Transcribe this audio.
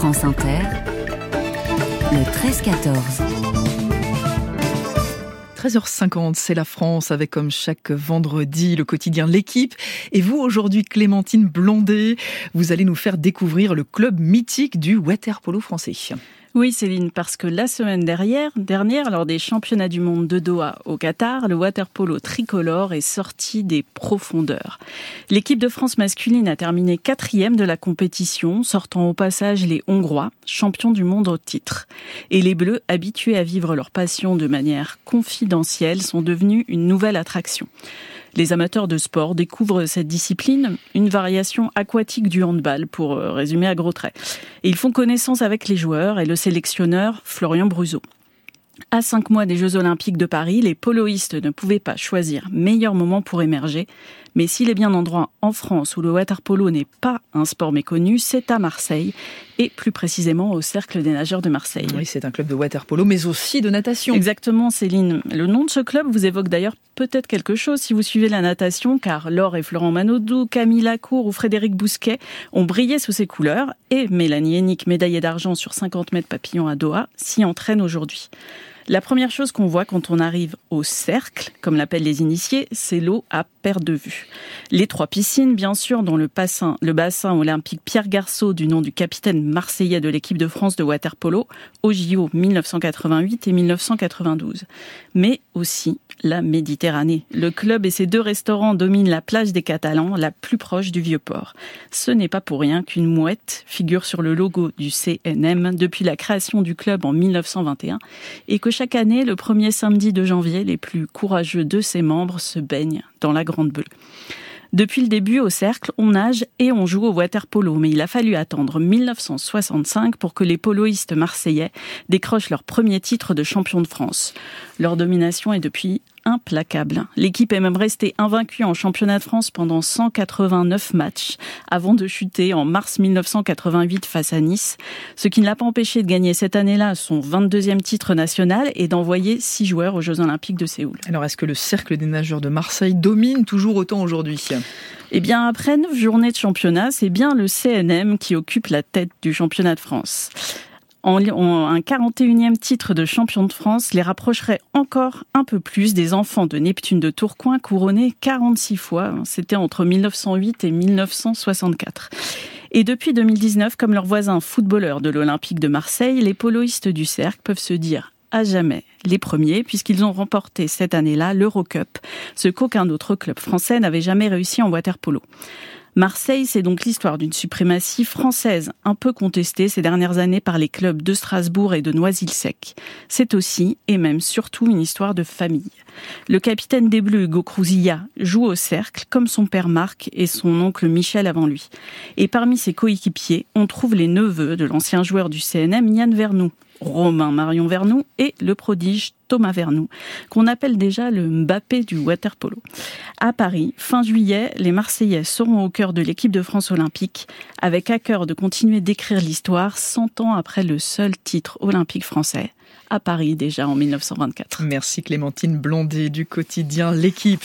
France Inter, le 13-14. 13h50, c'est la France avec comme chaque vendredi le quotidien L'équipe. Et vous aujourd'hui, Clémentine Blondet, vous allez nous faire découvrir le club mythique du water polo français. Oui, Céline, parce que la semaine dernière, lors des championnats du monde de Doha au Qatar, le waterpolo tricolore est sorti des profondeurs. L'équipe de France masculine a terminé quatrième de la compétition, sortant au passage les Hongrois, champions du monde au titre. Et les Bleus, habitués à vivre leur passion de manière confidentielle, sont devenus une nouvelle attraction. Les amateurs de sport découvrent cette discipline, une variation aquatique du handball, pour euh, résumer à gros traits. Ils font connaissance avec les joueurs et le sélectionneur Florian Bruzo. À cinq mois des Jeux Olympiques de Paris, les poloistes ne pouvaient pas choisir meilleur moment pour émerger. Mais s'il est bien endroit en France où le water polo n'est pas un sport méconnu, c'est à Marseille et plus précisément au Cercle des nageurs de Marseille. Oui, c'est un club de water polo, mais aussi de natation. Exactement, Céline. Le nom de ce club vous évoque d'ailleurs peut-être quelque chose si vous suivez la natation, car Laure et Florent Manodou, Camille Lacour ou Frédéric Bousquet ont brillé sous ces couleurs et Mélanie Hennick, médaillée d'argent sur 50 mètres papillon à Doha, s'y entraîne aujourd'hui. La première chose qu'on voit quand on arrive au cercle, comme l'appellent les initiés, c'est l'eau à perte de vue. Les trois piscines, bien sûr, dont le bassin, le bassin olympique Pierre Garceau, du nom du capitaine marseillais de l'équipe de France de waterpolo, au JO 1988 et 1992. Mais aussi la Méditerranée. Le club et ses deux restaurants dominent la plage des Catalans, la plus proche du Vieux-Port. Ce n'est pas pour rien qu'une mouette figure sur le logo du CNM depuis la création du club en 1921 et que chaque année, le premier samedi de janvier, les plus courageux de ses membres se baignent dans la Grande Bleue. Depuis le début au cercle, on nage et on joue au water polo, mais il a fallu attendre 1965 pour que les poloistes marseillais décrochent leur premier titre de champion de France. Leur domination est depuis implacable. L'équipe est même restée invaincue en championnat de France pendant 189 matchs avant de chuter en mars 1988 face à Nice, ce qui ne l'a pas empêché de gagner cette année-là son 22e titre national et d'envoyer six joueurs aux Jeux Olympiques de Séoul. Alors est-ce que le cercle des nageurs de Marseille domine toujours autant aujourd'hui? Eh bien, après neuf journées de championnat, c'est bien le CNM qui occupe la tête du championnat de France en, un 41e titre de champion de France les rapprocherait encore un peu plus des enfants de Neptune de Tourcoing couronnés 46 fois. C'était entre 1908 et 1964. Et depuis 2019, comme leurs voisins footballeurs de l'Olympique de Marseille, les poloistes du Cercle peuvent se dire à jamais les premiers, puisqu'ils ont remporté cette année-là l'Eurocup, ce qu'aucun autre club français n'avait jamais réussi en water polo. Marseille, c'est donc l'histoire d'une suprématie française un peu contestée ces dernières années par les clubs de Strasbourg et de Noisy-le-Sec. C'est aussi, et même surtout, une histoire de famille. Le capitaine des Bleus, Hugo Crouzilla, joue au cercle comme son père Marc et son oncle Michel avant lui. Et parmi ses coéquipiers, on trouve les neveux de l'ancien joueur du CNM, Yann Vernou, Romain Marion Vernou et le prodige Thomas Vernou, qu'on appelle déjà le Mbappé du waterpolo. À Paris, fin juillet, les Marseillais seront au cœur de l'équipe de France olympique, avec à cœur de continuer d'écrire l'histoire 100 ans après le seul titre olympique français, à Paris déjà en 1924. Merci Clémentine Blondet du quotidien L'équipe.